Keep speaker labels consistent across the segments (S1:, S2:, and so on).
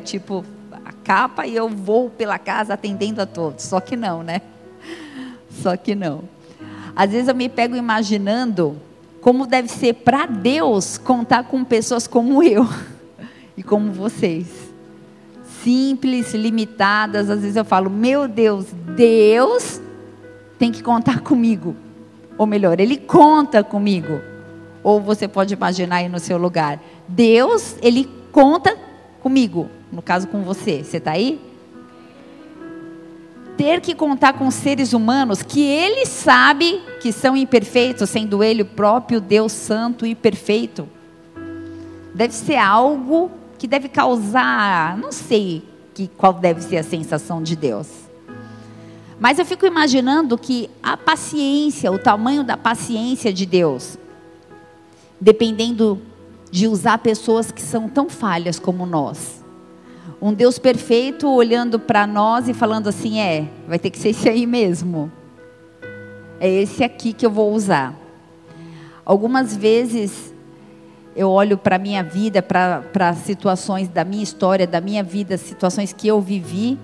S1: tipo a capa e eu vou pela casa atendendo a todos. Só que não, né? Só que não. Às vezes eu me pego imaginando como deve ser para Deus contar com pessoas como eu e como vocês. Simples, limitadas. Às vezes eu falo, meu Deus, Deus tem que contar comigo. Ou melhor, Ele conta comigo. Ou você pode imaginar aí no seu lugar. Deus, Ele conta comigo. No caso, com você. Você está aí? ter que contar com seres humanos que ele sabe que são imperfeitos, sendo ele o próprio Deus santo e perfeito, deve ser algo que deve causar, não sei que, qual deve ser a sensação de Deus. Mas eu fico imaginando que a paciência, o tamanho da paciência de Deus, dependendo de usar pessoas que são tão falhas como nós um Deus perfeito olhando para nós e falando assim: é, vai ter que ser esse aí mesmo. É esse aqui que eu vou usar. Algumas vezes eu olho para a minha vida, para situações da minha história, da minha vida, situações que eu vivi.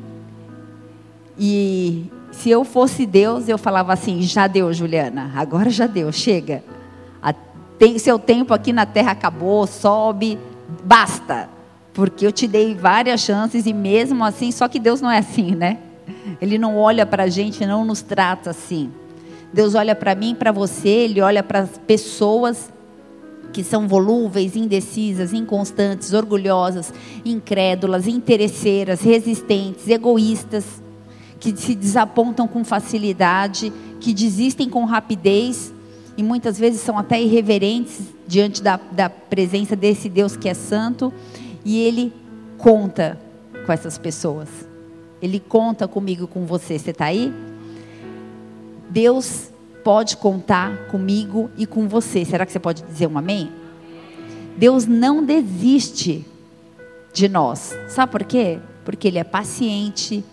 S1: E se eu fosse Deus, eu falava assim: já deu, Juliana, agora já deu, chega. Tem, seu tempo aqui na terra acabou, sobe, basta porque eu te dei várias chances e mesmo assim, só que Deus não é assim, né? Ele não olha para a gente, não nos trata assim. Deus olha para mim, para você, Ele olha para as pessoas que são volúveis, indecisas, inconstantes, orgulhosas, incrédulas, interesseiras, resistentes, egoístas, que se desapontam com facilidade, que desistem com rapidez e muitas vezes são até irreverentes diante da, da presença desse Deus que é santo e Ele conta com essas pessoas. Ele conta comigo, com você. Você está aí? Deus pode contar comigo e com você. Será que você pode dizer um amém? Deus não desiste de nós. Sabe por quê? Porque Ele é paciente,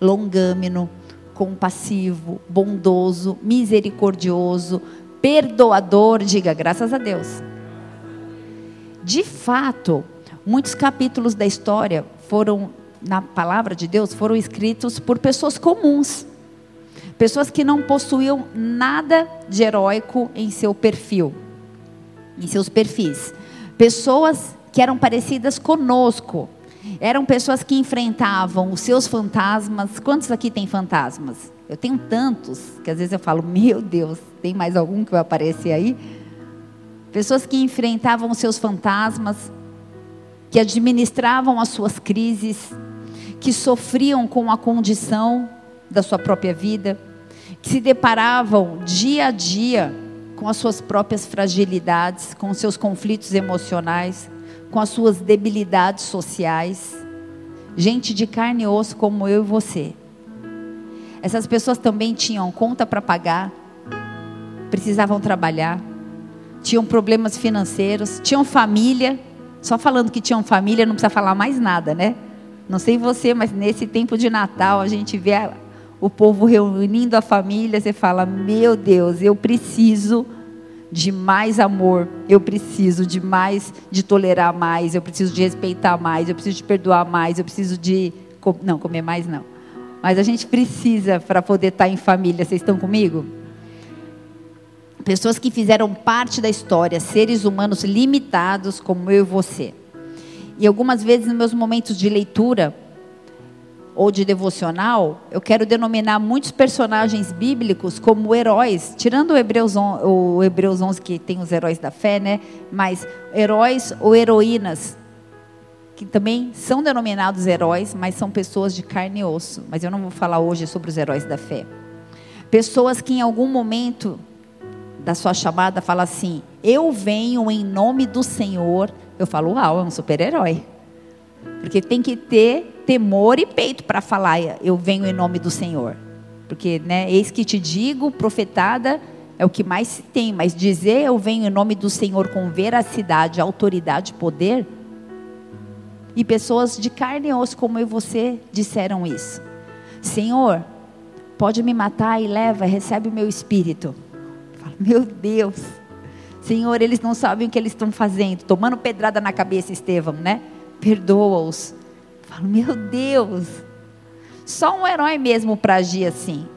S1: longâmino, compassivo, bondoso, misericordioso, perdoador. Diga graças a Deus. De fato, Muitos capítulos da história foram, na palavra de Deus, foram escritos por pessoas comuns. Pessoas que não possuíam nada de heróico em seu perfil, em seus perfis. Pessoas que eram parecidas conosco. Eram pessoas que enfrentavam os seus fantasmas. Quantos aqui têm fantasmas? Eu tenho tantos que às vezes eu falo, meu Deus, tem mais algum que vai aparecer aí? Pessoas que enfrentavam seus fantasmas, que administravam as suas crises, que sofriam com a condição da sua própria vida, que se deparavam dia a dia com as suas próprias fragilidades, com seus conflitos emocionais, com as suas debilidades sociais. Gente de carne e osso como eu e você. Essas pessoas também tinham conta para pagar, precisavam trabalhar, tinham problemas financeiros, tinham família só falando que tinham família, não precisa falar mais nada, né? Não sei você, mas nesse tempo de Natal, a gente vê o povo reunindo a família, você fala: Meu Deus, eu preciso de mais amor, eu preciso de mais, de tolerar mais, eu preciso de respeitar mais, eu preciso de perdoar mais, eu preciso de. Não, comer mais não. Mas a gente precisa para poder estar em família. Vocês estão comigo? pessoas que fizeram parte da história, seres humanos limitados como eu e você. E algumas vezes nos meus momentos de leitura ou de devocional, eu quero denominar muitos personagens bíblicos como heróis, tirando o Hebreus, o Hebreus 11 que tem os heróis da fé, né? Mas heróis ou heroínas que também são denominados heróis, mas são pessoas de carne e osso. Mas eu não vou falar hoje sobre os heróis da fé. Pessoas que em algum momento da sua chamada fala assim: Eu venho em nome do Senhor. Eu falo, uau, é um super-herói. Porque tem que ter temor e peito para falar, eu venho em nome do Senhor. Porque, né, eis que te digo, profetada é o que mais se tem, mas dizer eu venho em nome do Senhor com veracidade, autoridade, poder. E pessoas de carne e osso como eu e você disseram isso. Senhor, pode me matar e leva, recebe o meu espírito. Meu Deus. Senhor, eles não sabem o que eles estão fazendo. Tomando pedrada na cabeça, Estevão, né? Perdoa-os. Falo, meu Deus, só um herói mesmo para agir assim.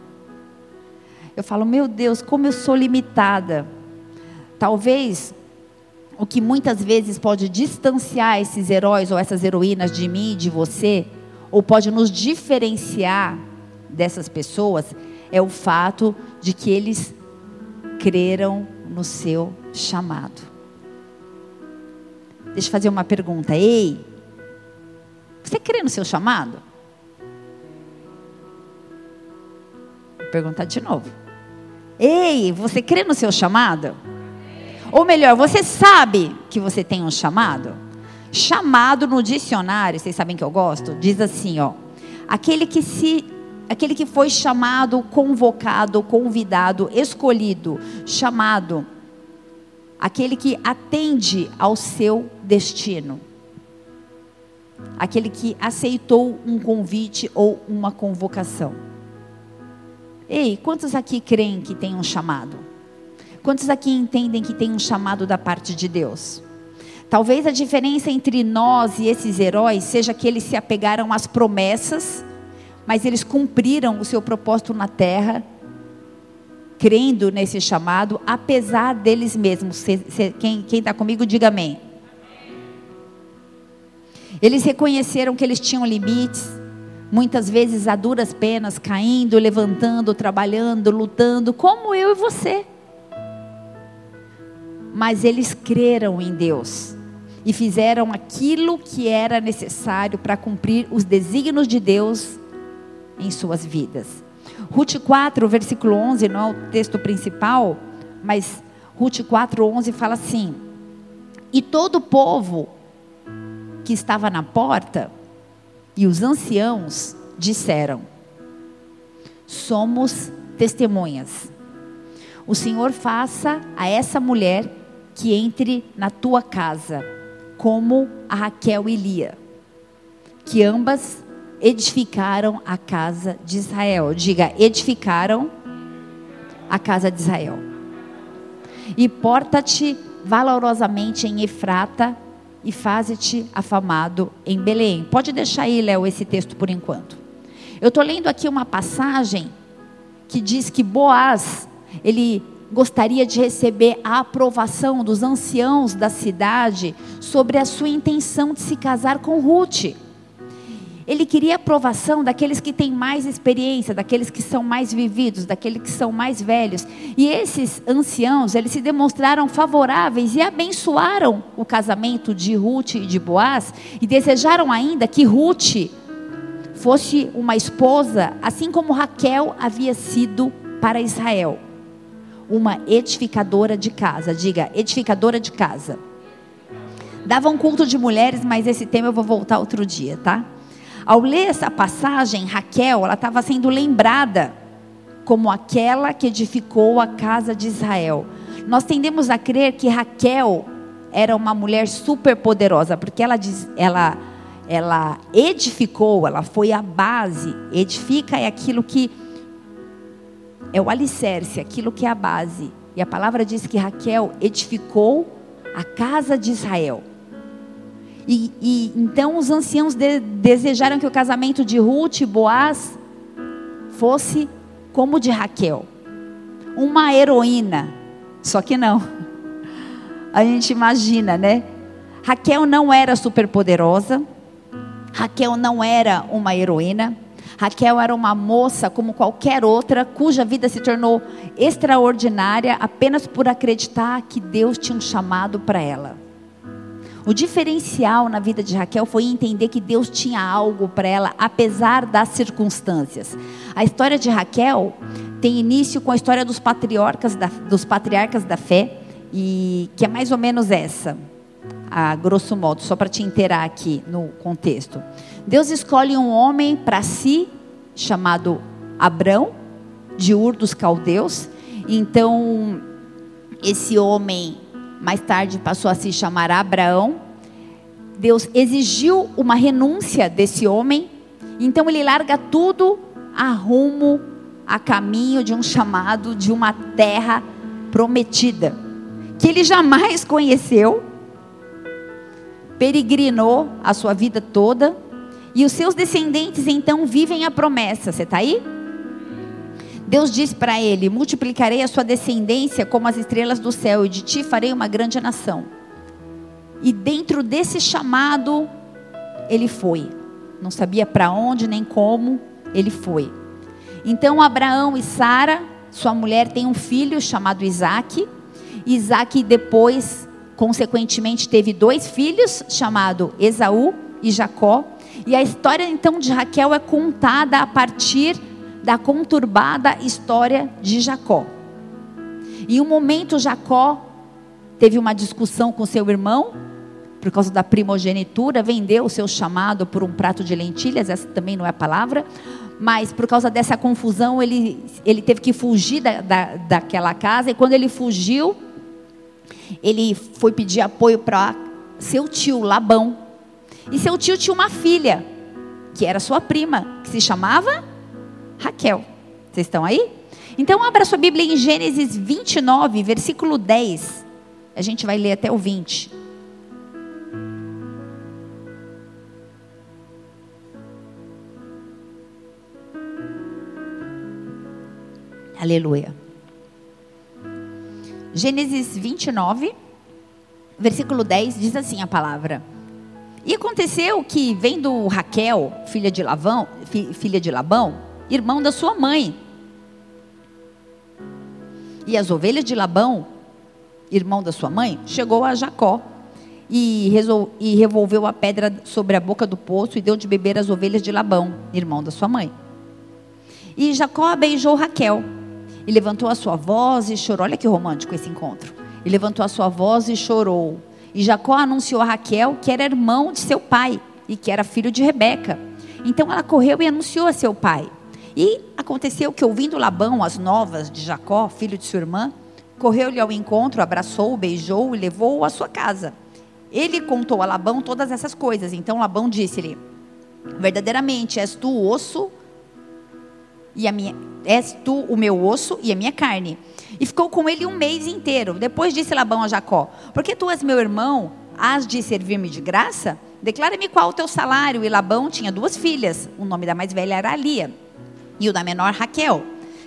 S1: Eu falo, meu Deus, como eu sou limitada. Talvez o que muitas vezes pode distanciar esses heróis ou essas heroínas de mim e de você, ou pode nos diferenciar dessas pessoas, é o fato de que eles creram no seu chamado. Deixa eu fazer uma pergunta. Ei, você crê no seu chamado? Vou perguntar de novo. Ei, você crê no seu chamado? Ou melhor, você sabe que você tem um chamado? Chamado no dicionário, vocês sabem que eu gosto, diz assim, ó: aquele que se aquele que foi chamado, convocado, convidado, escolhido, chamado, aquele que atende ao seu destino, aquele que aceitou um convite ou uma convocação. Ei, quantos aqui creem que tem um chamado? Quantos aqui entendem que tem um chamado da parte de Deus? Talvez a diferença entre nós e esses heróis seja que eles se apegaram às promessas mas eles cumpriram o seu propósito na terra, crendo nesse chamado, apesar deles mesmos. quem está comigo, diga amém. Eles reconheceram que eles tinham limites, muitas vezes a duras penas, caindo, levantando, trabalhando, lutando, como eu e você. Mas eles creram em Deus e fizeram aquilo que era necessário para cumprir os desígnios de Deus em suas vidas. Ruth 4, versículo 11, não é o texto principal, mas Ruth 4, 11 fala assim: E todo o povo que estava na porta e os anciãos disseram: Somos testemunhas. O Senhor faça a essa mulher que entre na tua casa, como a Raquel e Lia, que ambas edificaram a casa de Israel. Diga, edificaram a casa de Israel. E porta-te valorosamente em Efrata e faze-te afamado em Belém. Pode deixar aí, Léo, esse texto por enquanto. Eu estou lendo aqui uma passagem que diz que Boaz, ele gostaria de receber a aprovação dos anciãos da cidade sobre a sua intenção de se casar com Ruth. Ele queria aprovação daqueles que têm mais experiência, daqueles que são mais vividos, daqueles que são mais velhos. E esses anciãos, eles se demonstraram favoráveis e abençoaram o casamento de Ruth e de Boaz e desejaram ainda que Ruth fosse uma esposa, assim como Raquel havia sido para Israel, uma edificadora de casa. Diga, edificadora de casa. Dava um culto de mulheres, mas esse tema eu vou voltar outro dia, tá? Ao ler essa passagem, Raquel, ela estava sendo lembrada como aquela que edificou a casa de Israel. Nós tendemos a crer que Raquel era uma mulher super poderosa, porque ela diz, ela ela edificou, ela foi a base. Edifica é aquilo que é o alicerce, aquilo que é a base. E a palavra diz que Raquel edificou a casa de Israel. E, e então os anciãos de, desejaram que o casamento de Ruth e Boaz fosse como o de Raquel, uma heroína. Só que não. A gente imagina, né? Raquel não era superpoderosa. Raquel não era uma heroína. Raquel era uma moça como qualquer outra, cuja vida se tornou extraordinária apenas por acreditar que Deus tinha um chamado para ela. O diferencial na vida de Raquel foi entender que Deus tinha algo para ela, apesar das circunstâncias. A história de Raquel tem início com a história dos patriarcas da, dos patriarcas da fé, e que é mais ou menos essa, a grosso modo, só para te inteirar aqui no contexto. Deus escolhe um homem para si, chamado Abrão, de Ur dos Caldeus. Então, esse homem mais tarde passou a se chamar Abraão. Deus exigiu uma renúncia desse homem, então ele larga tudo a rumo, a caminho de um chamado, de uma terra prometida, que ele jamais conheceu, peregrinou a sua vida toda, E os seus descendentes então vivem a promessa. Você está aí? Deus diz para ele: Multiplicarei a sua descendência como as estrelas do céu, e de ti farei uma grande nação. E dentro desse chamado, ele foi. Não sabia para onde nem como, ele foi. Então Abraão e Sara, sua mulher, têm um filho chamado Isaac. Isaac depois, consequentemente, teve dois filhos, chamado Esaú e Jacó. E a história então de Raquel é contada a partir da conturbada história de Jacó. Em um momento, Jacó teve uma discussão com seu irmão, por causa da primogenitura, vendeu o seu chamado por um prato de lentilhas, essa também não é a palavra, mas por causa dessa confusão, ele, ele teve que fugir da, da, daquela casa, e quando ele fugiu, ele foi pedir apoio para seu tio, Labão. E seu tio tinha uma filha, que era sua prima, que se chamava Raquel. Vocês estão aí? Então, abra sua Bíblia em Gênesis 29, versículo 10. A gente vai ler até o 20. Aleluia. Gênesis 29, versículo 10 diz assim a palavra: E aconteceu que, vendo Raquel, filha de Labão, filha de Labão, irmão da sua mãe, e as ovelhas de Labão, irmão da sua mãe, chegou a Jacó e, resol, e revolveu a pedra sobre a boca do poço e deu de beber as ovelhas de Labão, irmão da sua mãe. E Jacó beijou Raquel e levantou a sua voz e chorou. Olha que romântico esse encontro. E levantou a sua voz e chorou. E Jacó anunciou a Raquel que era irmão de seu pai e que era filho de Rebeca. Então ela correu e anunciou a seu pai. E aconteceu que, ouvindo Labão as novas de Jacó, filho de sua irmã, correu-lhe ao encontro, abraçou-o, beijou-o e levou-o à sua casa. Ele contou a Labão todas essas coisas. Então Labão disse-lhe: Verdadeiramente és tu osso e a minha, és tu o meu osso e a minha carne. E ficou com ele um mês inteiro. Depois disse Labão a Jacó: Porque tu és meu irmão, has de servir-me de graça? Declara-me qual o teu salário. E Labão tinha duas filhas. O nome da mais velha era Lia, e o da menor Raquel.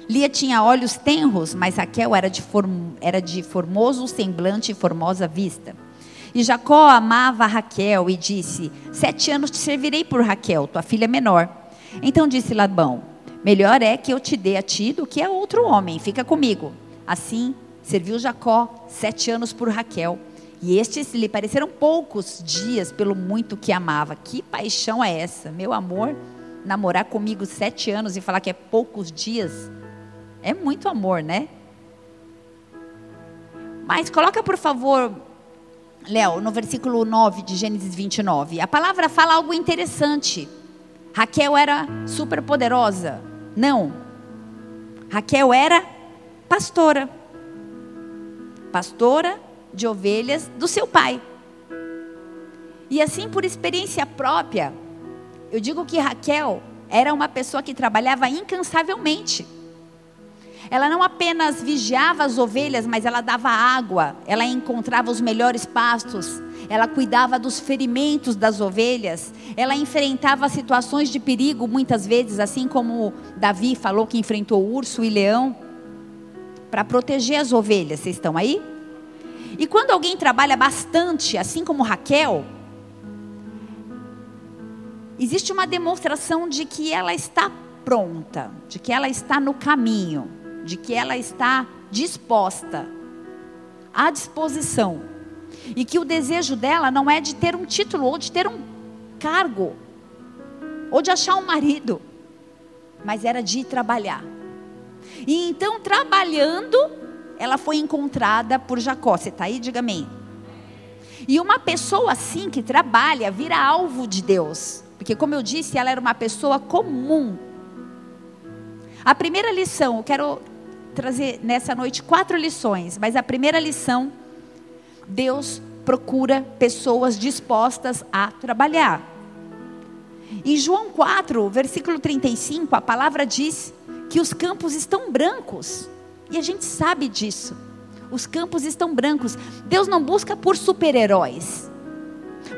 S1: Lia tinha olhos tenros, mas Raquel era de, form, era de formoso semblante e formosa vista. E Jacó amava Raquel e disse: Sete anos te servirei por Raquel, tua filha menor. Então disse Labão: Melhor é que eu te dê a ti do que a outro homem. Fica comigo. Assim, serviu Jacó sete anos por Raquel. E estes lhe pareceram poucos dias pelo muito que amava. Que paixão é essa? Meu amor, namorar comigo sete anos e falar que é poucos dias. É muito amor, né? Mas coloca, por favor, Léo, no versículo 9 de Gênesis 29. A palavra fala algo interessante. Raquel era super poderosa. Não. Raquel era pastora. Pastora de ovelhas do seu pai. E assim, por experiência própria, eu digo que Raquel era uma pessoa que trabalhava incansavelmente. Ela não apenas vigiava as ovelhas, mas ela dava água, ela encontrava os melhores pastos, ela cuidava dos ferimentos das ovelhas, ela enfrentava situações de perigo muitas vezes, assim como Davi falou que enfrentou urso e leão, para proteger as ovelhas. Vocês estão aí? E quando alguém trabalha bastante, assim como Raquel, existe uma demonstração de que ela está pronta, de que ela está no caminho, de que ela está disposta, à disposição. E que o desejo dela não é de ter um título ou de ter um cargo, ou de achar um marido, mas era de ir trabalhar. E então, trabalhando, ela foi encontrada por Jacó. Você está aí? Diga amém. E uma pessoa assim que trabalha vira alvo de Deus. Porque, como eu disse, ela era uma pessoa comum. A primeira lição, eu quero trazer nessa noite quatro lições, mas a primeira lição Deus procura pessoas dispostas a trabalhar. Em João 4, versículo 35, a palavra diz que os campos estão brancos. E a gente sabe disso. Os campos estão brancos. Deus não busca por super-heróis,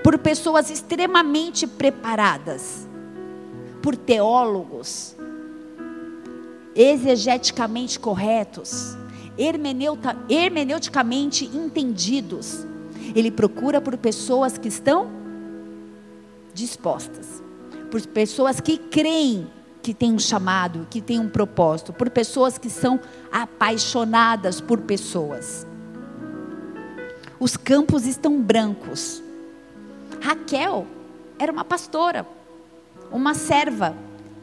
S1: por pessoas extremamente preparadas. por teólogos exegeticamente corretos, hermeneuta, hermeneuticamente entendidos. Ele procura por pessoas que estão dispostas, por pessoas que creem que tem um chamado, que tem um propósito, por pessoas que são apaixonadas por pessoas. Os campos estão brancos. Raquel era uma pastora, uma serva,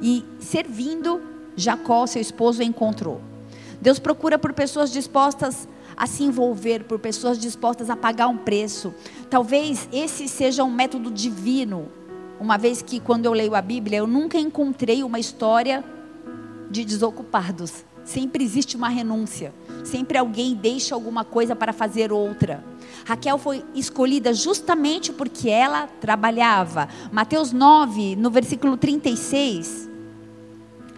S1: e servindo Jacó, seu esposo, encontrou. Deus procura por pessoas dispostas a se envolver, por pessoas dispostas a pagar um preço. Talvez esse seja um método divino, uma vez que quando eu leio a Bíblia, eu nunca encontrei uma história de desocupados. Sempre existe uma renúncia. Sempre alguém deixa alguma coisa para fazer outra. Raquel foi escolhida justamente porque ela trabalhava. Mateus 9, no versículo 36,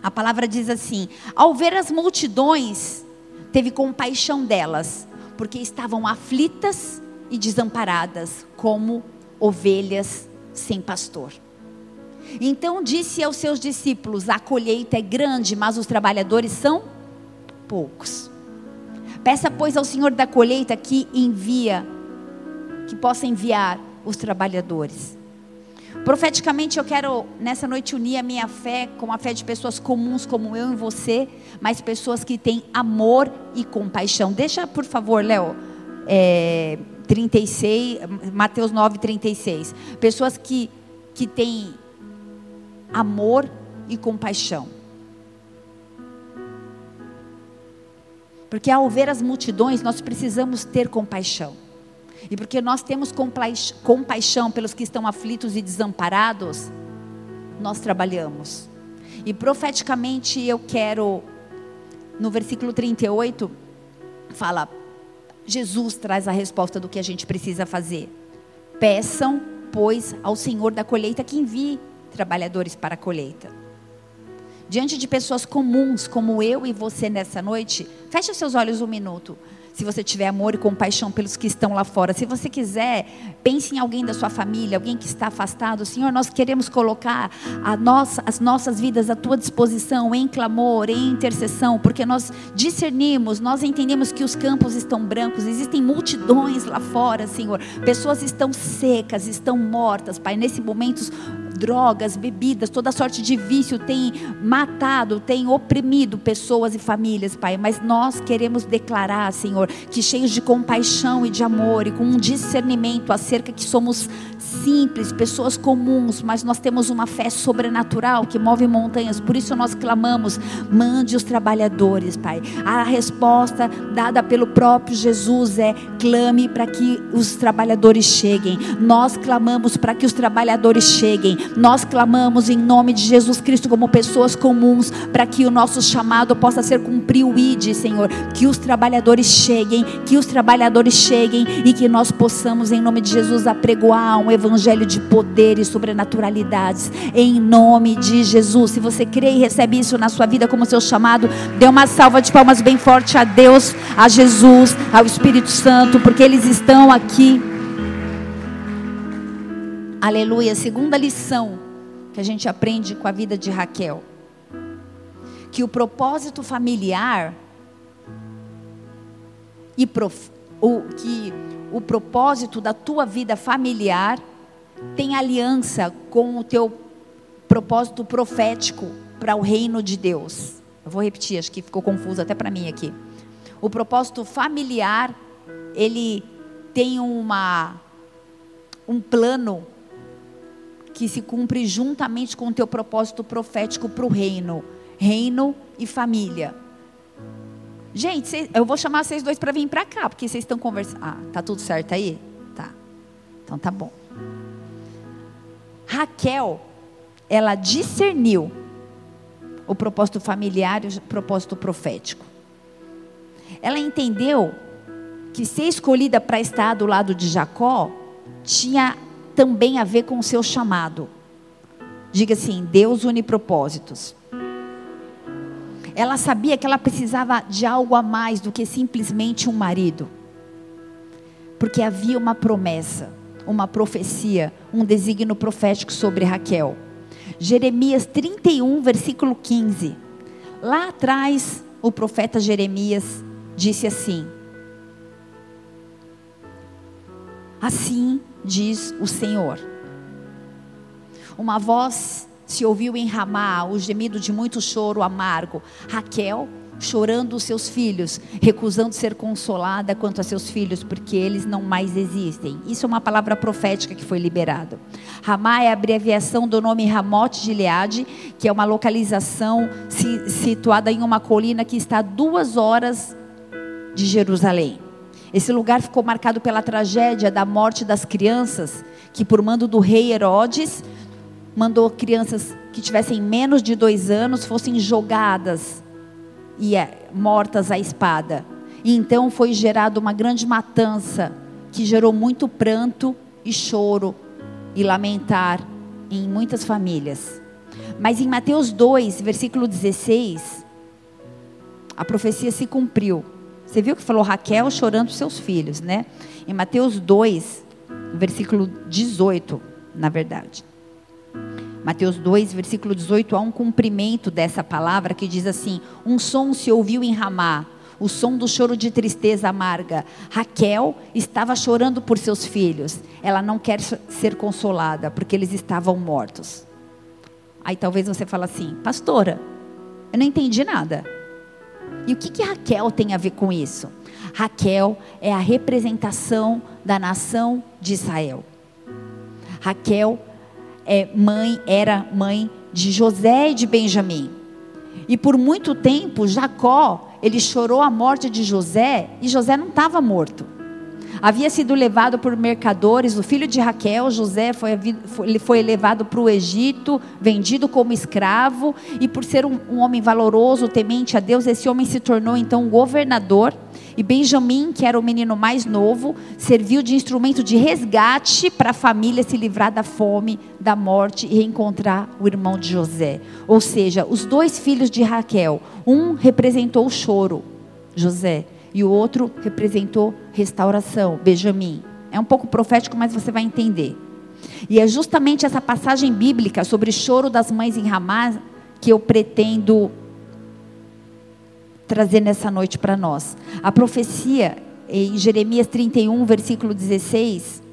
S1: a palavra diz assim: Ao ver as multidões, teve compaixão delas, porque estavam aflitas e desamparadas, como ovelhas sem pastor. Então disse aos seus discípulos: A colheita é grande, mas os trabalhadores são poucos. Peça, pois, ao Senhor da colheita que envia, que possa enviar os trabalhadores. Profeticamente, eu quero nessa noite unir a minha fé com a fé de pessoas comuns como eu e você, mas pessoas que têm amor e compaixão. Deixa, por favor, Léo, é, 36, Mateus 9, 36. Pessoas que, que têm amor e compaixão. Porque ao ver as multidões, nós precisamos ter compaixão. E porque nós temos compaixão pelos que estão aflitos e desamparados, nós trabalhamos. E profeticamente eu quero, no versículo 38, fala: Jesus traz a resposta do que a gente precisa fazer. Peçam, pois, ao Senhor da colheita que envie trabalhadores para a colheita. Diante de pessoas comuns como eu e você nessa noite, feche seus olhos um minuto se você tiver amor e compaixão pelos que estão lá fora. Se você quiser, pense em alguém da sua família, alguém que está afastado. Senhor, nós queremos colocar nossa, as nossas vidas à tua disposição, em clamor, em intercessão, porque nós discernimos, nós entendemos que os campos estão brancos, existem multidões lá fora, Senhor. Pessoas estão secas, estão mortas, Pai. Nesse momento, drogas, bebidas, toda sorte de vício tem matado, tem oprimido pessoas e famílias, Pai. Mas nós queremos declarar, Senhor, que cheios de compaixão e de amor e com um discernimento acerca que somos simples, pessoas comuns, mas nós temos uma fé sobrenatural que move montanhas. Por isso nós clamamos: mande os trabalhadores, Pai. A resposta dada pelo próprio Jesus é: clame para que os trabalhadores cheguem. Nós clamamos para que os trabalhadores cheguem. Nós clamamos em nome de Jesus Cristo como pessoas comuns para que o nosso chamado possa ser cumprido, Senhor. Que os trabalhadores cheguem, que os trabalhadores cheguem e que nós possamos em nome de Jesus apregoar um evangelho de poder e sobrenaturalidades em nome de Jesus. Se você crê e recebe isso na sua vida como seu chamado, dê uma salva de palmas bem forte a Deus, a Jesus, ao Espírito Santo, porque eles estão aqui. Aleluia. Segunda lição que a gente aprende com a vida de Raquel. Que o propósito familiar e prof, o, que o propósito da tua vida familiar tem aliança com o teu propósito profético para o reino de Deus. Eu vou repetir, acho que ficou confuso até para mim aqui. O propósito familiar, ele tem uma um plano que se cumpre juntamente com o teu propósito profético para o reino, reino e família. Gente, eu vou chamar vocês dois para vir para cá, porque vocês estão conversando. Ah, tá tudo certo aí? Tá. Então tá bom. Raquel, ela discerniu o propósito familiar e o propósito profético. Ela entendeu que ser escolhida para estar do lado de Jacó tinha também a ver com o seu chamado. Diga assim: Deus une propósitos. Ela sabia que ela precisava de algo a mais do que simplesmente um marido. Porque havia uma promessa, uma profecia, um desígnio profético sobre Raquel. Jeremias 31, versículo 15. Lá atrás, o profeta Jeremias disse assim: Assim diz o Senhor. Uma voz se ouviu em Ramá, o gemido de muito choro amargo. Raquel chorando os seus filhos, recusando ser consolada quanto a seus filhos, porque eles não mais existem. Isso é uma palavra profética que foi liberada. Ramá é a abreviação do nome Ramote de Gileade, que é uma localização situada em uma colina que está a duas horas de Jerusalém. Esse lugar ficou marcado pela tragédia da morte das crianças, que por mando do rei Herodes, mandou crianças que tivessem menos de dois anos fossem jogadas e é, mortas à espada. E então foi gerada uma grande matança que gerou muito pranto e choro e lamentar em muitas famílias. Mas em Mateus 2, versículo 16, a profecia se cumpriu. Você viu que falou Raquel chorando seus filhos, né? Em Mateus 2, versículo 18, na verdade. Mateus 2, versículo 18, há um cumprimento dessa palavra que diz assim: Um som se ouviu em Ramá, o som do choro de tristeza amarga. Raquel estava chorando por seus filhos. Ela não quer ser consolada porque eles estavam mortos. Aí talvez você fale assim, pastora, eu não entendi nada. E o que, que Raquel tem a ver com isso? Raquel é a representação da nação de Israel. Raquel é, mãe, era mãe de José e de Benjamim. E por muito tempo, Jacó, ele chorou a morte de José e José não estava morto. Havia sido levado por mercadores, o filho de Raquel, José, foi, ele foi levado para o Egito, vendido como escravo, e por ser um, um homem valoroso, temente a Deus, esse homem se tornou então governador. E Benjamim, que era o menino mais novo, serviu de instrumento de resgate para a família se livrar da fome, da morte e reencontrar o irmão de José. Ou seja, os dois filhos de Raquel, um representou o choro, José, e o outro representou restauração, Benjamim. É um pouco profético, mas você vai entender. E é justamente essa passagem bíblica sobre choro das mães em Ramá que eu pretendo trazer nessa noite para nós. A profecia em Jeremias 31, versículo 16,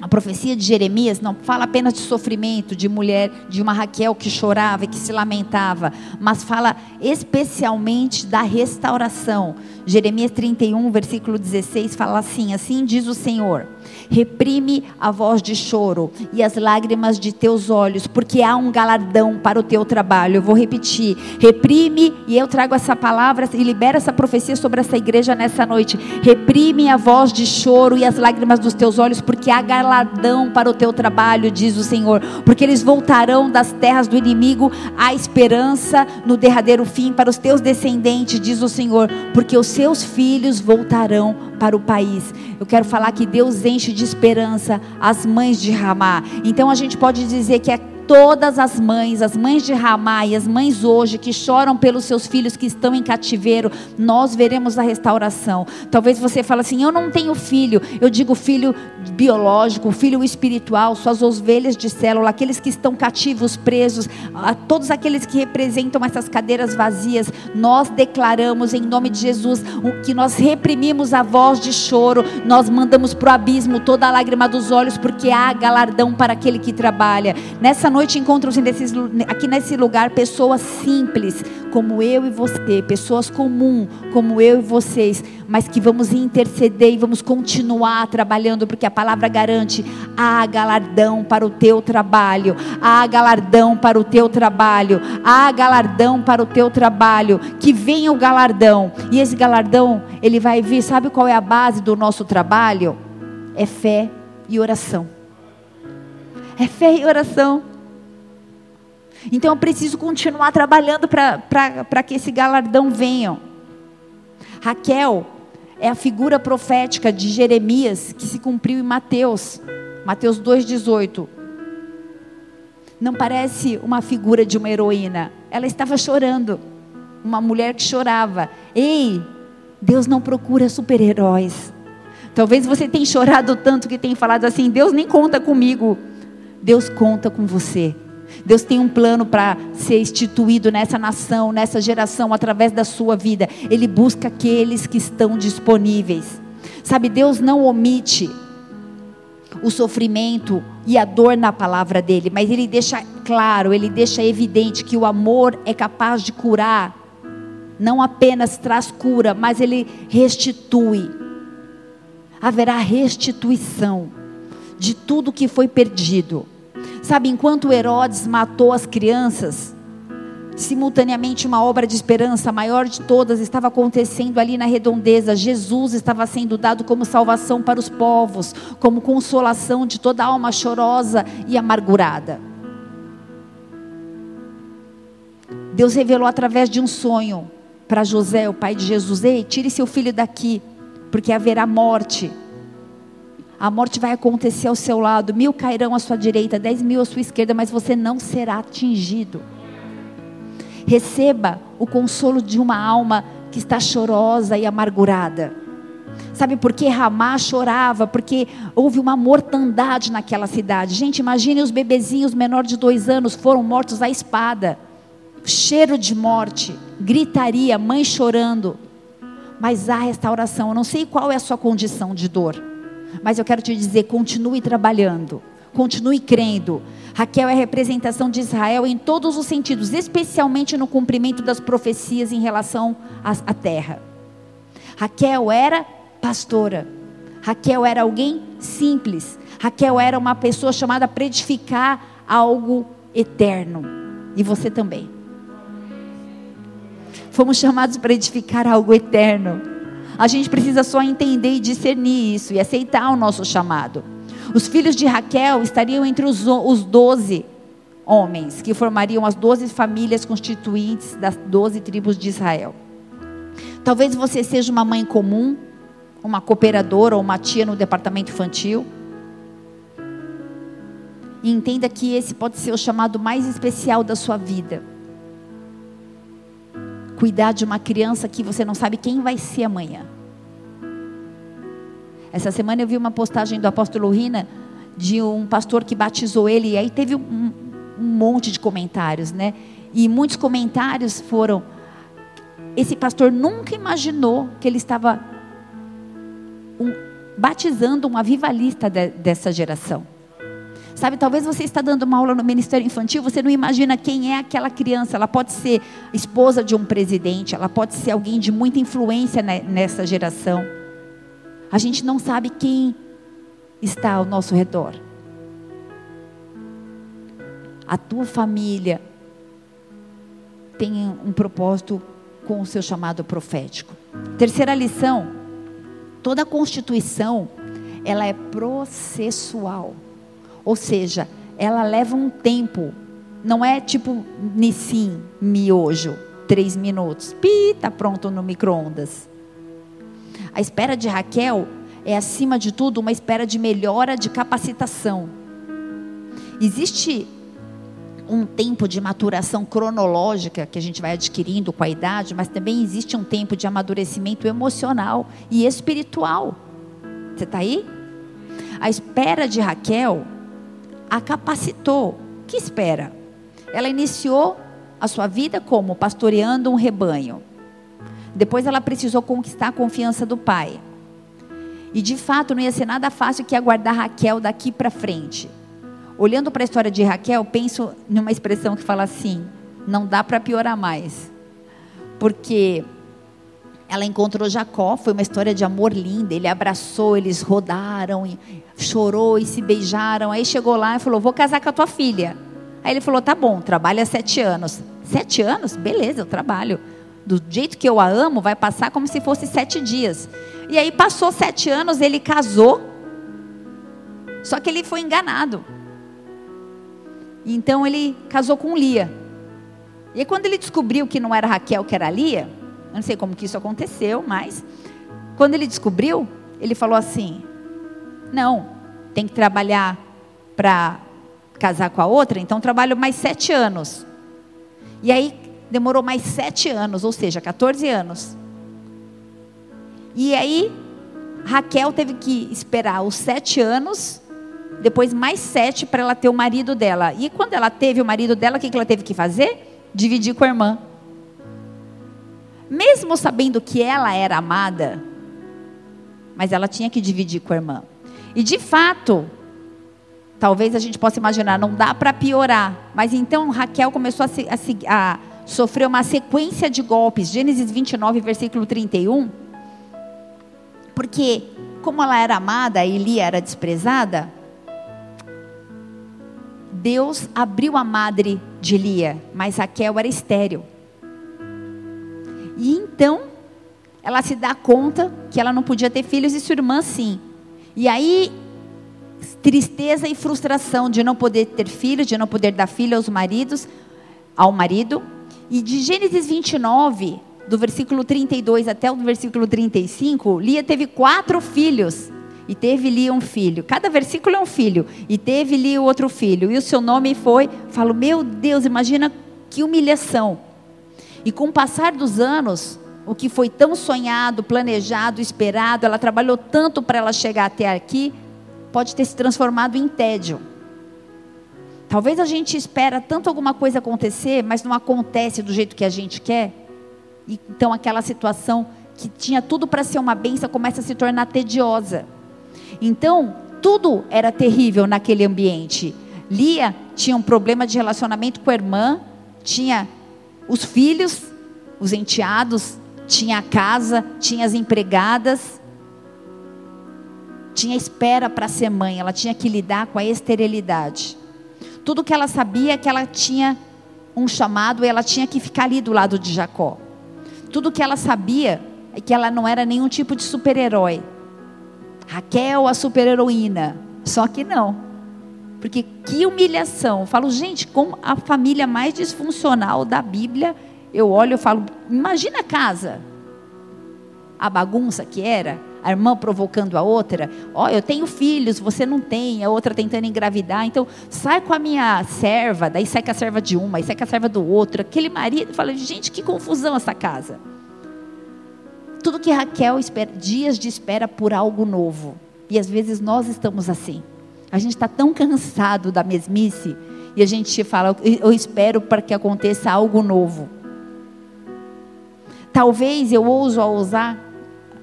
S1: a profecia de Jeremias não fala apenas de sofrimento, de mulher, de uma Raquel que chorava e que se lamentava, mas fala especialmente da restauração. Jeremias 31, versículo 16 fala assim: Assim diz o Senhor Reprime a voz de choro e as lágrimas de teus olhos, porque há um galardão para o teu trabalho. Eu vou repetir: reprime, e eu trago essa palavra e libero essa profecia sobre essa igreja nessa noite. Reprime a voz de choro e as lágrimas dos teus olhos, porque há galardão para o teu trabalho, diz o Senhor. Porque eles voltarão das terras do inimigo à esperança no derradeiro fim para os teus descendentes, diz o Senhor, porque os seus filhos voltarão para o país. Eu quero falar que Deus enche de esperança as mães de Ramá. Então a gente pode dizer que é todas as mães, as mães de Ramá e as mães hoje que choram pelos seus filhos que estão em cativeiro, nós veremos a restauração. Talvez você fale assim: "Eu não tenho filho". Eu digo filho biológico, filho espiritual, suas ovelhas de célula, aqueles que estão cativos, presos, a todos aqueles que representam essas cadeiras vazias, nós declaramos em nome de Jesus que nós reprimimos a voz de choro, nós mandamos para o abismo toda a lágrima dos olhos, porque há galardão para aquele que trabalha. Nessa noite noite encontram-se aqui nesse lugar pessoas simples, como eu e você, pessoas comuns, como eu e vocês, mas que vamos interceder e vamos continuar trabalhando, porque a palavra garante: há galardão para o teu trabalho, há galardão para o teu trabalho, há galardão para o teu trabalho, que venha o galardão, e esse galardão, ele vai vir, sabe qual é a base do nosso trabalho? É fé e oração. É fé e oração. Então eu preciso continuar trabalhando para que esse galardão venha. Raquel é a figura profética de Jeremias que se cumpriu em Mateus, Mateus 2,18. Não parece uma figura de uma heroína. Ela estava chorando. Uma mulher que chorava. Ei, Deus não procura super-heróis. Talvez você tenha chorado tanto que tenha falado assim: Deus nem conta comigo. Deus conta com você. Deus tem um plano para ser instituído nessa nação, nessa geração, através da sua vida. Ele busca aqueles que estão disponíveis. Sabe, Deus não omite o sofrimento e a dor na palavra dele, mas ele deixa claro, ele deixa evidente que o amor é capaz de curar, não apenas traz cura, mas ele restitui. Haverá restituição de tudo que foi perdido. Sabe, enquanto Herodes matou as crianças, simultaneamente uma obra de esperança, a maior de todas, estava acontecendo ali na redondeza. Jesus estava sendo dado como salvação para os povos, como consolação de toda alma chorosa e amargurada. Deus revelou através de um sonho para José, o pai de Jesus: Ei, tire seu filho daqui, porque haverá morte. A morte vai acontecer ao seu lado, mil cairão à sua direita, dez mil à sua esquerda, mas você não será atingido. Receba o consolo de uma alma que está chorosa e amargurada. Sabe por que Ramá chorava? Porque houve uma mortandade naquela cidade. Gente, imagine os bebezinhos menores de dois anos foram mortos à espada. Cheiro de morte, gritaria, mãe chorando. Mas há restauração. Eu não sei qual é a sua condição de dor. Mas eu quero te dizer: continue trabalhando, continue crendo. Raquel é a representação de Israel em todos os sentidos, especialmente no cumprimento das profecias em relação à terra. Raquel era pastora. Raquel era alguém simples. Raquel era uma pessoa chamada para edificar algo eterno. E você também. Fomos chamados para edificar algo eterno. A gente precisa só entender e discernir isso e aceitar o nosso chamado. Os filhos de Raquel estariam entre os, doze homens, que formariam as doze famílias constituintes das doze tribos de Israel. Talvez você seja uma mãe comum, uma cooperadora ou uma tia no departamento infantil. E entenda que esse pode ser o chamado mais especial da sua vida. Cuidar de uma criança que você não sabe quem vai ser amanhã. Essa semana eu vi uma postagem do apóstolo Rina de um pastor que batizou ele, e aí teve um, um monte de comentários, né? E muitos comentários foram: esse pastor nunca imaginou que ele estava um, batizando um avivalista de, dessa geração. Sabe, talvez você está dando uma aula no Ministério Infantil, você não imagina quem é aquela criança. Ela pode ser esposa de um presidente, ela pode ser alguém de muita influência nessa geração. A gente não sabe quem está ao nosso redor. A tua família tem um propósito com o seu chamado profético. Terceira lição: toda constituição ela é processual. Ou seja, ela leva um tempo. Não é tipo Nissim, miojo, três minutos. Pi, tá pronto no micro-ondas. A espera de Raquel é, acima de tudo, uma espera de melhora de capacitação. Existe um tempo de maturação cronológica que a gente vai adquirindo com a idade, mas também existe um tempo de amadurecimento emocional e espiritual. Você está aí? A espera de Raquel a capacitou. Que espera? Ela iniciou a sua vida como pastoreando um rebanho. Depois ela precisou conquistar a confiança do pai. E de fato não ia ser nada fácil que aguardar Raquel daqui para frente. Olhando para a história de Raquel, penso numa expressão que fala assim: não dá para piorar mais. Porque ela encontrou Jacó, foi uma história de amor linda. Ele abraçou, eles rodaram, e chorou e se beijaram. Aí chegou lá e falou: Vou casar com a tua filha. Aí ele falou: Tá bom, trabalha sete anos. Sete anos? Beleza, eu trabalho do jeito que eu a amo, vai passar como se fosse sete dias. E aí passou sete anos, ele casou, só que ele foi enganado. Então ele casou com Lia. E aí, quando ele descobriu que não era Raquel, que era Lia, eu não sei como que isso aconteceu, mas quando ele descobriu, ele falou assim: não, tem que trabalhar para casar com a outra, então trabalho mais sete anos. E aí demorou mais sete anos, ou seja, 14 anos. E aí, Raquel teve que esperar os sete anos depois mais sete para ela ter o marido dela. E quando ela teve o marido dela, o que ela teve que fazer? Dividir com a irmã. Mesmo sabendo que ela era amada, mas ela tinha que dividir com a irmã. E de fato, talvez a gente possa imaginar, não dá para piorar. Mas então Raquel começou a, se, a, a sofrer uma sequência de golpes. Gênesis 29, versículo 31. Porque, como ela era amada e Lia era desprezada, Deus abriu a madre de Lia, mas Raquel era estéril. E então, ela se dá conta que ela não podia ter filhos e sua irmã sim. E aí, tristeza e frustração de não poder ter filhos, de não poder dar filho aos maridos, ao marido. E de Gênesis 29, do versículo 32 até o versículo 35, Lia teve quatro filhos. E teve Lia um filho. Cada versículo é um filho. E teve Lia outro filho. E o seu nome foi. Falo, meu Deus, imagina que humilhação. E com o passar dos anos, o que foi tão sonhado, planejado, esperado, ela trabalhou tanto para ela chegar até aqui, pode ter se transformado em tédio. Talvez a gente espera tanto alguma coisa acontecer, mas não acontece do jeito que a gente quer. Então aquela situação que tinha tudo para ser uma benção começa a se tornar tediosa. Então, tudo era terrível naquele ambiente. Lia tinha um problema de relacionamento com a irmã, tinha os filhos, os enteados, tinha a casa, tinha as empregadas, tinha espera para ser mãe, ela tinha que lidar com a esterilidade. Tudo que ela sabia é que ela tinha um chamado e ela tinha que ficar ali do lado de Jacó. Tudo que ela sabia é que ela não era nenhum tipo de super-herói. Raquel, a super-heroína. Só que não. Porque que humilhação. Eu falo, gente, como a família mais disfuncional da Bíblia, eu olho e falo, imagina a casa. A bagunça que era, a irmã provocando a outra. Ó, oh, eu tenho filhos, você não tem, a outra tentando engravidar. Então, sai com a minha serva, daí sai com a serva de uma, aí sai com a serva do outro. Aquele marido, fala, gente, que confusão essa casa. Tudo que Raquel espera, dias de espera por algo novo. E às vezes nós estamos assim. A gente está tão cansado da mesmice e a gente fala, eu espero para que aconteça algo novo. Talvez eu ouso a ousar,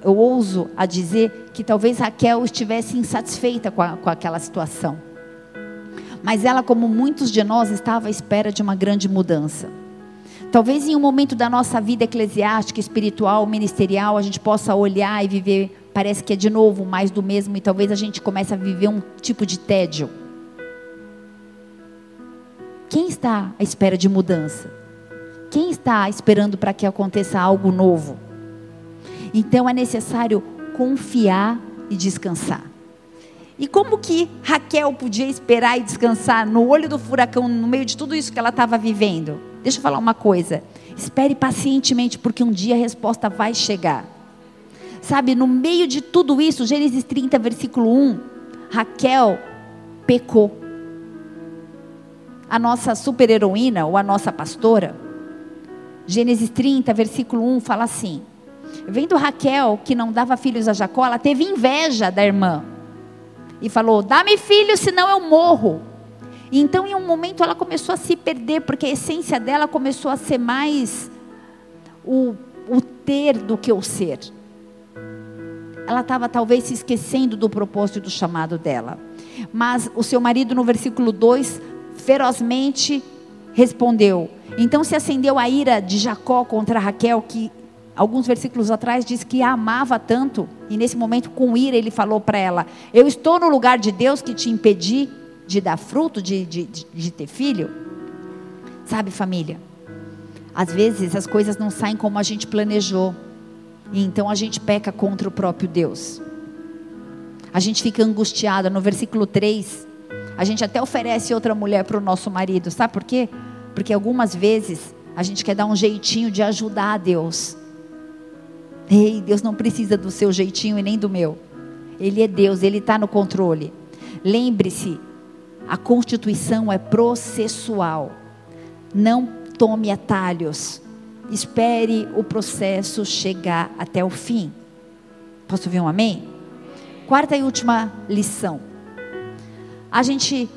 S1: eu ouso a dizer que talvez Raquel estivesse insatisfeita com, a, com aquela situação. Mas ela, como muitos de nós, estava à espera de uma grande mudança. Talvez em um momento da nossa vida eclesiástica, espiritual, ministerial, a gente possa olhar e viver, parece que é de novo mais do mesmo, e talvez a gente comece a viver um tipo de tédio. Quem está à espera de mudança? Quem está esperando para que aconteça algo novo? Então é necessário confiar e descansar. E como que Raquel podia esperar e descansar no olho do furacão, no meio de tudo isso que ela estava vivendo? Deixa eu falar uma coisa. Espere pacientemente, porque um dia a resposta vai chegar. Sabe, no meio de tudo isso, Gênesis 30, versículo 1, Raquel pecou. A nossa super-heroína, ou a nossa pastora, Gênesis 30, versículo 1, fala assim: Vendo Raquel que não dava filhos a Jacó, ela teve inveja da irmã. E falou: Dá-me filho, senão eu morro. Então, em um momento, ela começou a se perder, porque a essência dela começou a ser mais o, o ter do que o ser. Ela estava talvez se esquecendo do propósito do chamado dela. Mas o seu marido, no versículo 2, ferozmente respondeu. Então se acendeu a ira de Jacó contra Raquel, que alguns versículos atrás diz que a amava tanto, e nesse momento, com ira, ele falou para ela: Eu estou no lugar de Deus que te impedi de dar fruto, de, de, de, de ter filho? Sabe, família? Às vezes as coisas não saem como a gente planejou. E então a gente peca contra o próprio Deus. A gente fica angustiada. No versículo 3, a gente até oferece outra mulher para o nosso marido. Sabe por quê? Porque algumas vezes a gente quer dar um jeitinho de ajudar a Deus. Ei, Deus não precisa do seu jeitinho e nem do meu. Ele é Deus, Ele está no controle. Lembre-se a constituição é processual. Não tome atalhos. Espere o processo chegar até o fim. Posso ouvir um amém? Quarta e última lição. a gente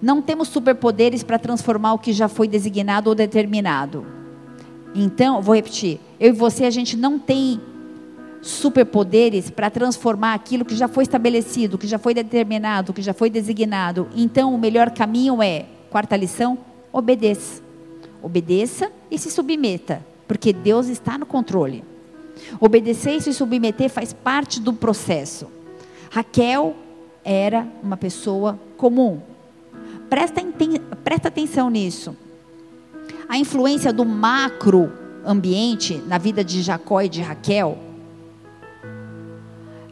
S1: não temos superpoderes para transformar o que já foi designado ou determinado. Então, vou repetir: eu e você, a gente não tem superpoderes para transformar aquilo que já foi estabelecido, que já foi determinado, que já foi designado. Então, o melhor caminho é, quarta lição, obedeça. Obedeça e se submeta, porque Deus está no controle. Obedecer e se submeter faz parte do processo. Raquel era uma pessoa comum. Presta, presta atenção nisso. A influência do macro ambiente na vida de Jacó e de Raquel.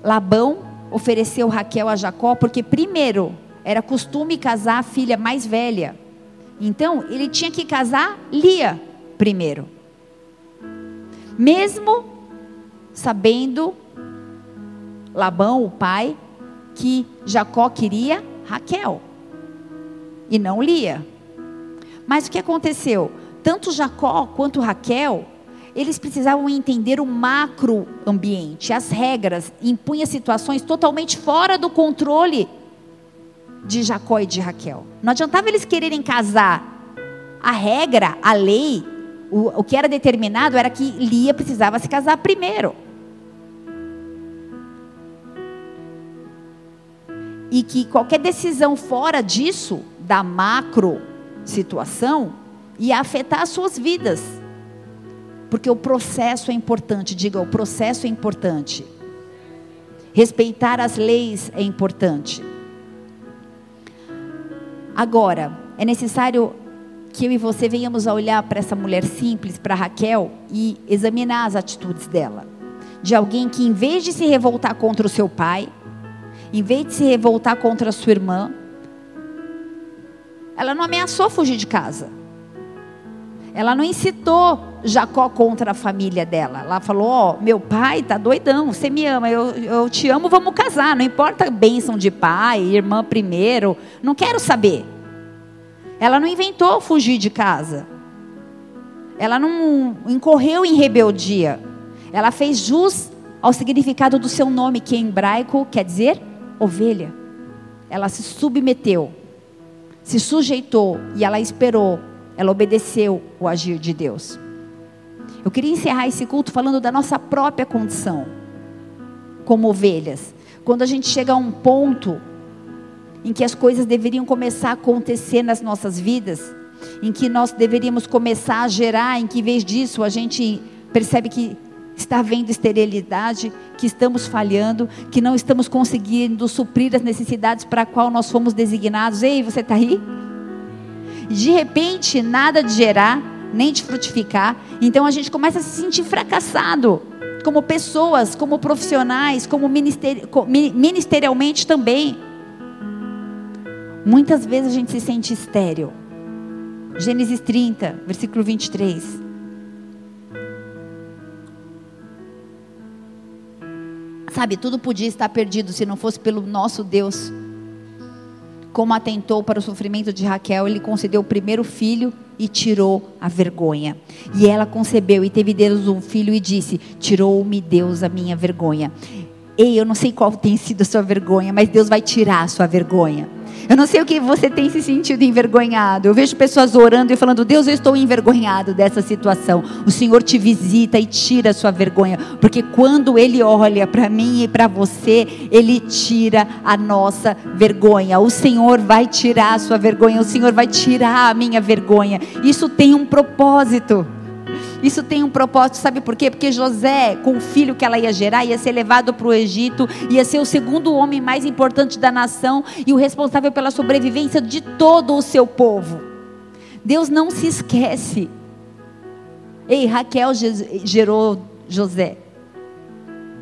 S1: Labão ofereceu Raquel a Jacó porque, primeiro, era costume casar a filha mais velha. Então, ele tinha que casar Lia primeiro. Mesmo sabendo, Labão, o pai, que Jacó queria Raquel e não Lia. Mas o que aconteceu? Tanto Jacó quanto Raquel, eles precisavam entender o macro ambiente, as regras, impunha situações totalmente fora do controle de Jacó e de Raquel. Não adiantava eles quererem casar. A regra, a lei, o, o que era determinado era que Lia precisava se casar primeiro. e que qualquer decisão fora disso, da macro situação, ia afetar as suas vidas. Porque o processo é importante, diga, o processo é importante. Respeitar as leis é importante. Agora, é necessário que eu e você venhamos a olhar para essa mulher simples, para Raquel, e examinar as atitudes dela. De alguém que, em vez de se revoltar contra o seu pai, em vez de se revoltar contra a sua irmã, ela não ameaçou fugir de casa. Ela não incitou Jacó contra a família dela. Ela falou: Ó, oh, meu pai tá doidão, você me ama, eu, eu te amo, vamos casar. Não importa bênção de pai, irmã primeiro, não quero saber. Ela não inventou fugir de casa. Ela não incorreu em rebeldia. Ela fez jus ao significado do seu nome, que em hebraico quer dizer ovelha. Ela se submeteu, se sujeitou e ela esperou, ela obedeceu o agir de Deus. Eu queria encerrar esse culto falando da nossa própria condição como ovelhas. Quando a gente chega a um ponto em que as coisas deveriam começar a acontecer nas nossas vidas, em que nós deveríamos começar a gerar, em que em vez disso a gente percebe que está havendo esterilidade, que estamos falhando, que não estamos conseguindo suprir as necessidades para a qual nós fomos designados. Ei, você está aí? De repente, nada de gerar, nem de frutificar. Então a gente começa a se sentir fracassado, como pessoas, como profissionais, como ministerialmente também. Muitas vezes a gente se sente estéril. Gênesis 30, versículo 23. Sabe, tudo podia estar perdido se não fosse pelo nosso Deus. Como atentou para o sofrimento de Raquel, ele concedeu o primeiro filho e tirou a vergonha. E ela concebeu e teve Deus um filho e disse: Tirou-me Deus a minha vergonha. Ei, eu não sei qual tem sido a sua vergonha, mas Deus vai tirar a sua vergonha. Eu não sei o que você tem se sentido envergonhado. Eu vejo pessoas orando e falando: Deus, eu estou envergonhado dessa situação. O Senhor te visita e tira a sua vergonha, porque quando Ele olha para mim e para você, Ele tira a nossa vergonha. O Senhor vai tirar a sua vergonha, o Senhor vai tirar a minha vergonha. Isso tem um propósito. Isso tem um propósito, sabe por quê? Porque José, com o filho que ela ia gerar, ia ser levado para o Egito, ia ser o segundo homem mais importante da nação e o responsável pela sobrevivência de todo o seu povo. Deus não se esquece. Ei, Raquel gerou José,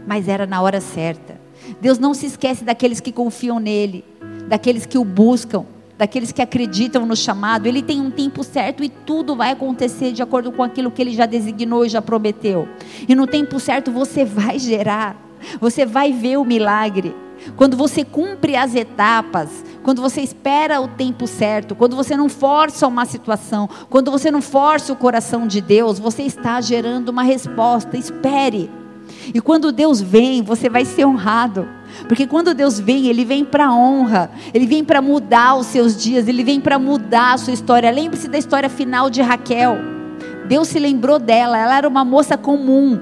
S1: mas era na hora certa. Deus não se esquece daqueles que confiam nele, daqueles que o buscam daqueles que acreditam no chamado, ele tem um tempo certo e tudo vai acontecer de acordo com aquilo que ele já designou e já prometeu. E no tempo certo você vai gerar, você vai ver o milagre. Quando você cumpre as etapas, quando você espera o tempo certo, quando você não força uma situação, quando você não força o coração de Deus, você está gerando uma resposta. Espere. E quando Deus vem, você vai ser honrado. Porque quando Deus vem, Ele vem para honra, Ele vem para mudar os seus dias, Ele vem para mudar a sua história. Lembre-se da história final de Raquel. Deus se lembrou dela, ela era uma moça comum.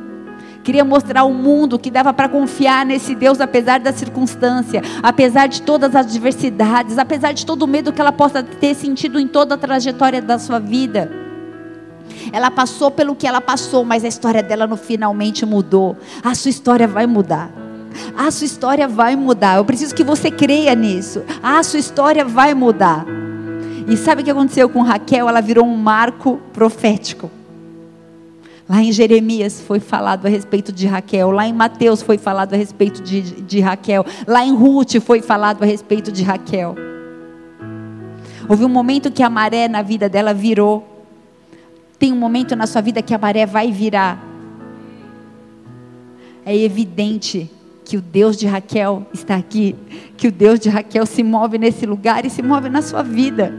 S1: Queria mostrar ao mundo que dava para confiar nesse Deus, apesar da circunstância, apesar de todas as adversidades, apesar de todo o medo que ela possa ter sentido em toda a trajetória da sua vida. Ela passou pelo que ela passou, mas a história dela no finalmente mudou. A sua história vai mudar. A sua história vai mudar. Eu preciso que você creia nisso. A sua história vai mudar. E sabe o que aconteceu com Raquel? Ela virou um marco profético. Lá em Jeremias foi falado a respeito de Raquel. Lá em Mateus foi falado a respeito de, de Raquel. Lá em Ruth foi falado a respeito de Raquel. Houve um momento que a maré na vida dela virou. Tem um momento na sua vida que a maré vai virar. É evidente que o Deus de Raquel está aqui, que o Deus de Raquel se move nesse lugar e se move na sua vida.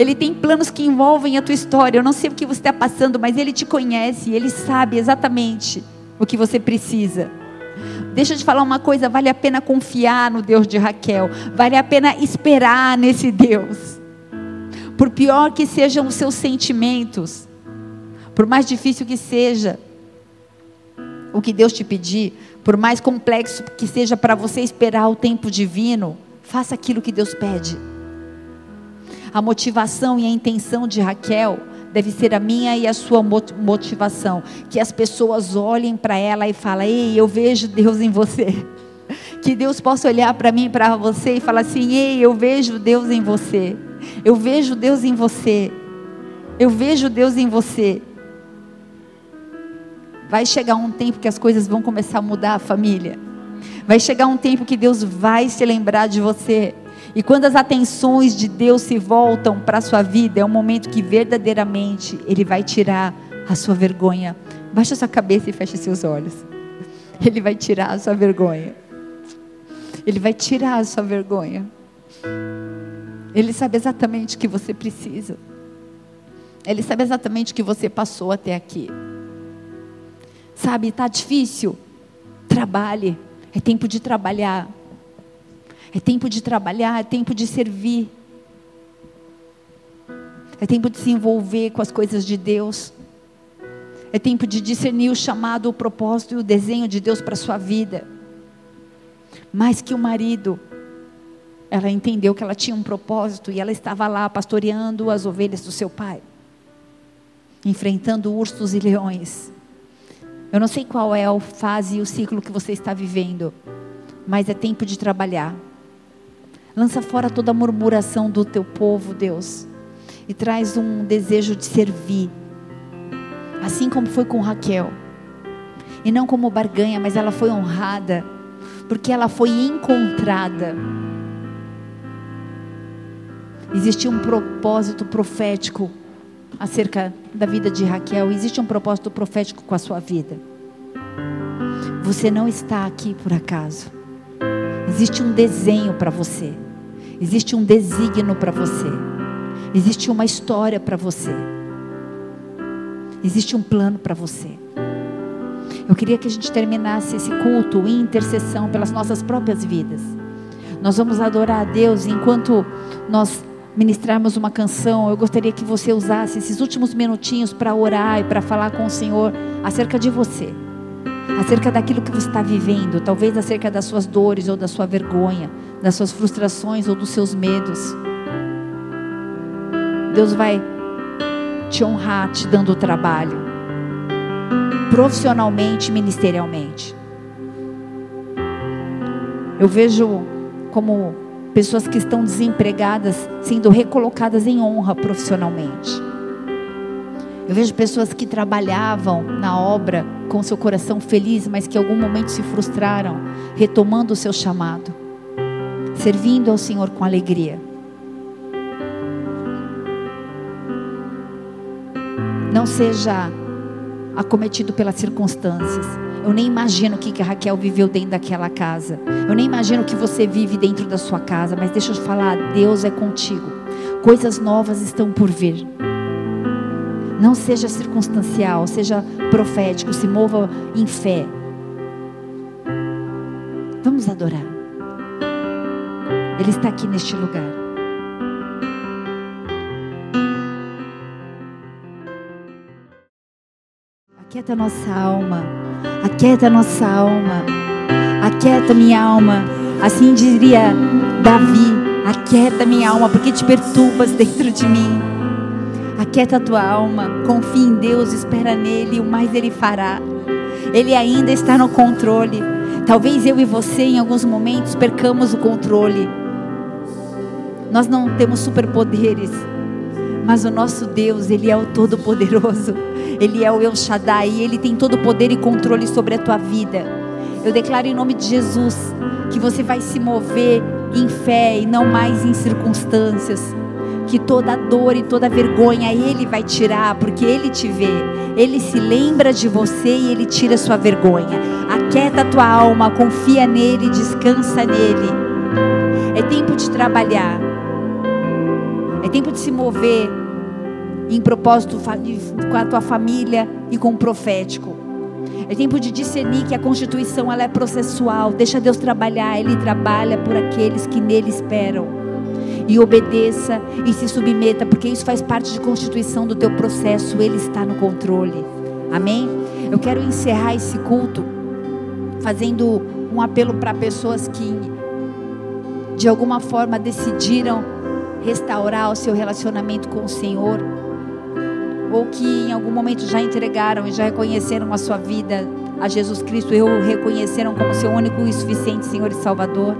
S1: Ele tem planos que envolvem a tua história. Eu não sei o que você está passando, mas Ele te conhece, Ele sabe exatamente o que você precisa. Deixa eu te falar uma coisa: vale a pena confiar no Deus de Raquel, vale a pena esperar nesse Deus. Por pior que sejam os seus sentimentos, por mais difícil que seja o que Deus te pedir, por mais complexo que seja para você esperar o tempo divino, faça aquilo que Deus pede. A motivação e a intenção de Raquel deve ser a minha e a sua motivação. Que as pessoas olhem para ela e falem: Ei, eu vejo Deus em você. Que Deus possa olhar para mim e para você e falar assim: Ei, eu vejo Deus em você. Eu vejo Deus em você. Eu vejo Deus em você. Vai chegar um tempo que as coisas vão começar a mudar família. Vai chegar um tempo que Deus vai se lembrar de você. E quando as atenções de Deus se voltam para a sua vida, é um momento que verdadeiramente Ele vai tirar a sua vergonha. Baixa sua cabeça e feche seus olhos. Ele vai tirar a sua vergonha. Ele vai tirar a sua vergonha. Ele sabe exatamente o que você precisa. Ele sabe exatamente o que você passou até aqui. Sabe, está difícil? Trabalhe. É tempo de trabalhar. É tempo de trabalhar, é tempo de servir. É tempo de se envolver com as coisas de Deus. É tempo de discernir o chamado, o propósito e o desenho de Deus para a sua vida. Mais que o marido, ela entendeu que ela tinha um propósito e ela estava lá pastoreando as ovelhas do seu pai, enfrentando ursos e leões. Eu não sei qual é a fase e o ciclo que você está vivendo, mas é tempo de trabalhar. Lança fora toda a murmuração do teu povo, Deus, e traz um desejo de servir, assim como foi com Raquel, e não como barganha, mas ela foi honrada, porque ela foi encontrada. Existia um propósito profético acerca da vida de Raquel, existe um propósito profético com a sua vida. Você não está aqui por acaso. Existe um desenho para você. Existe um desígnio para você. Existe uma história para você. Existe um plano para você. Eu queria que a gente terminasse esse culto em intercessão pelas nossas próprias vidas. Nós vamos adorar a Deus enquanto nós ministrarmos uma canção, eu gostaria que você usasse esses últimos minutinhos para orar e para falar com o Senhor acerca de você, acerca daquilo que você está vivendo, talvez acerca das suas dores ou da sua vergonha, das suas frustrações ou dos seus medos. Deus vai te honrar te dando trabalho, profissionalmente, ministerialmente. Eu vejo como pessoas que estão desempregadas sendo recolocadas em honra profissionalmente. Eu vejo pessoas que trabalhavam na obra com seu coração feliz, mas que em algum momento se frustraram, retomando o seu chamado, servindo ao Senhor com alegria. Não seja acometido pelas circunstâncias eu nem imagino o que, que a Raquel viveu dentro daquela casa. Eu nem imagino o que você vive dentro da sua casa. Mas deixa eu te falar: Deus é contigo. Coisas novas estão por vir. Não seja circunstancial, seja profético, se mova em fé. Vamos adorar. Ele está aqui neste lugar. Aquieta nossa alma. Aquieta nossa alma. Aquieta minha alma. Assim diria Davi: Aquieta minha alma, porque te perturbas dentro de mim. Aquieta a tua alma. Confia em Deus, espera nele, o mais ele fará. Ele ainda está no controle. Talvez eu e você, em alguns momentos, percamos o controle. Nós não temos superpoderes, mas o nosso Deus, Ele é o Todo-Poderoso. Ele é o El Shaddai, Ele tem todo o poder e controle sobre a tua vida. Eu declaro em nome de Jesus que você vai se mover em fé e não mais em circunstâncias. Que toda dor e toda vergonha Ele vai tirar, porque Ele te vê. Ele se lembra de você e Ele tira sua vergonha. Aquieta a tua alma, confia nele, descansa nele. É tempo de trabalhar. É tempo de se mover em propósito com a tua família e com o profético. É tempo de discernir que a Constituição ela é processual. Deixa Deus trabalhar, Ele trabalha por aqueles que nele esperam. E obedeça e se submeta, porque isso faz parte de constituição do teu processo. Ele está no controle. Amém? Eu quero encerrar esse culto fazendo um apelo para pessoas que de alguma forma decidiram restaurar o seu relacionamento com o Senhor ou que em algum momento já entregaram e já reconheceram a sua vida a Jesus Cristo e o reconheceram como seu único e suficiente Senhor e Salvador.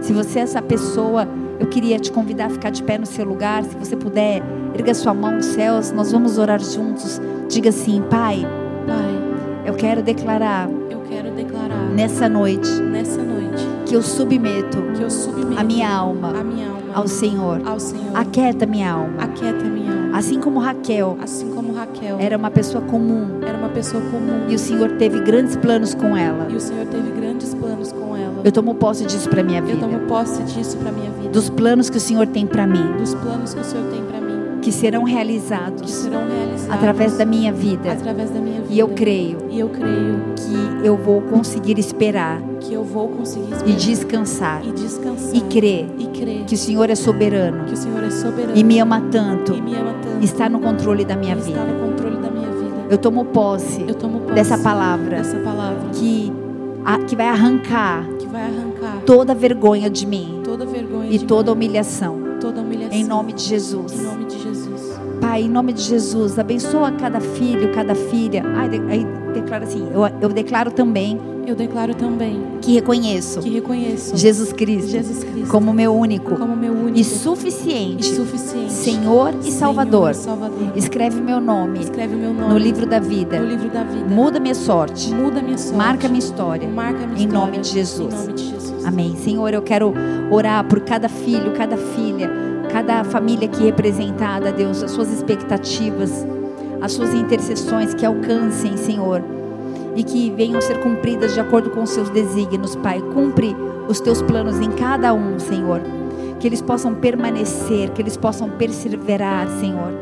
S1: Se você é essa pessoa, eu queria te convidar a ficar de pé no seu lugar. Se você puder, erga sua mão aos céus, nós vamos orar juntos. Diga assim: Pai,
S2: Pai,
S1: eu quero declarar,
S2: eu quero declarar
S1: nessa noite,
S2: nessa noite
S1: que eu submeto,
S2: que eu submeto
S1: a minha alma,
S2: a minha alma
S1: ao Senhor.
S2: ao Senhor.
S1: Aquieta minha alma.
S2: Aquieta minha alma.
S1: Assim como Raquel
S2: Assim como Raquel
S1: era uma pessoa comum
S2: era uma pessoa comum
S1: e o Senhor teve grandes planos com ela.
S2: e o Senhor teve grandes planos com ela.
S1: Eu tomo posse disso para minha
S2: Eu
S1: vida.
S2: tomo posse disso para minha vida.
S1: Dos planos que o Senhor tem para mim,
S2: Dos planos que o Senhor tem para mim,
S1: que serão
S2: que
S1: realizados
S2: serão realizados
S1: através da minha vida.
S2: através da minha vida.
S1: E eu creio
S2: E eu creio
S1: que eu vou conseguir esperar
S2: que eu vou conseguir
S1: e descansar
S2: e descansar
S1: e crer
S2: e crer
S1: que o Senhor é soberano
S2: que o Senhor é soberano
S1: e me ama tanto,
S2: e me ama tanto.
S1: está no controle da minha
S2: e está
S1: vida.
S2: no controle da minha vida.
S1: Eu tomo posse
S2: Eu tomo posse
S1: dessa palavra
S2: dessa palavra
S1: que a- que vai arrancar
S2: que vai arrancar
S1: toda vergonha de mim
S2: toda vergonha
S1: e toda
S2: mim,
S1: humilhação.
S2: toda humilhação.
S1: Em nome de Jesus.
S2: Em nome de Jesus.
S1: Pai, em nome de Jesus, abençoa cada filho, cada filha. Ai, de- assim: eu, eu declaro também
S2: Eu declaro também
S1: que reconheço
S2: que reconheço
S1: Jesus Cristo
S2: Jesus Cristo
S1: como meu único
S2: como meu único
S1: e
S2: e
S1: suficiente
S2: suficiente
S1: Senhor e
S2: Senhor
S1: Salvador.
S2: e Salvador.
S1: Escreve meu nome
S2: Escreve meu nome
S1: no livro da vida.
S2: no livro da vida.
S1: Muda minha sorte.
S2: Muda minha sorte.
S1: Marca minha história.
S2: Marca minha
S1: Em
S2: história.
S1: nome de Jesus.
S2: Em nome de Jesus.
S1: Amém. Senhor, eu quero orar por cada filho, cada filha, cada família aqui representada, Deus, as suas expectativas, as suas intercessões que alcancem, Senhor, e que venham ser cumpridas de acordo com os seus desígnios, Pai. Cumpre os teus planos em cada um, Senhor. Que eles possam permanecer, que eles possam perseverar, Senhor.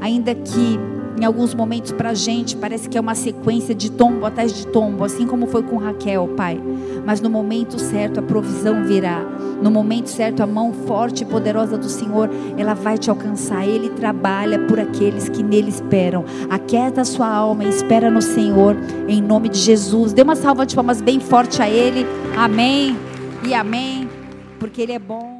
S1: Ainda que em alguns momentos para a gente parece que é uma sequência de tombo atrás de tombo, assim como foi com Raquel, Pai. Mas no momento certo a provisão virá. No momento certo a mão forte e poderosa do Senhor, ela vai te alcançar. Ele trabalha por aqueles que nele esperam. Aquieta a sua alma e espera no Senhor, em nome de Jesus. Dê uma salva de palmas bem forte a Ele. Amém e amém, porque Ele é bom.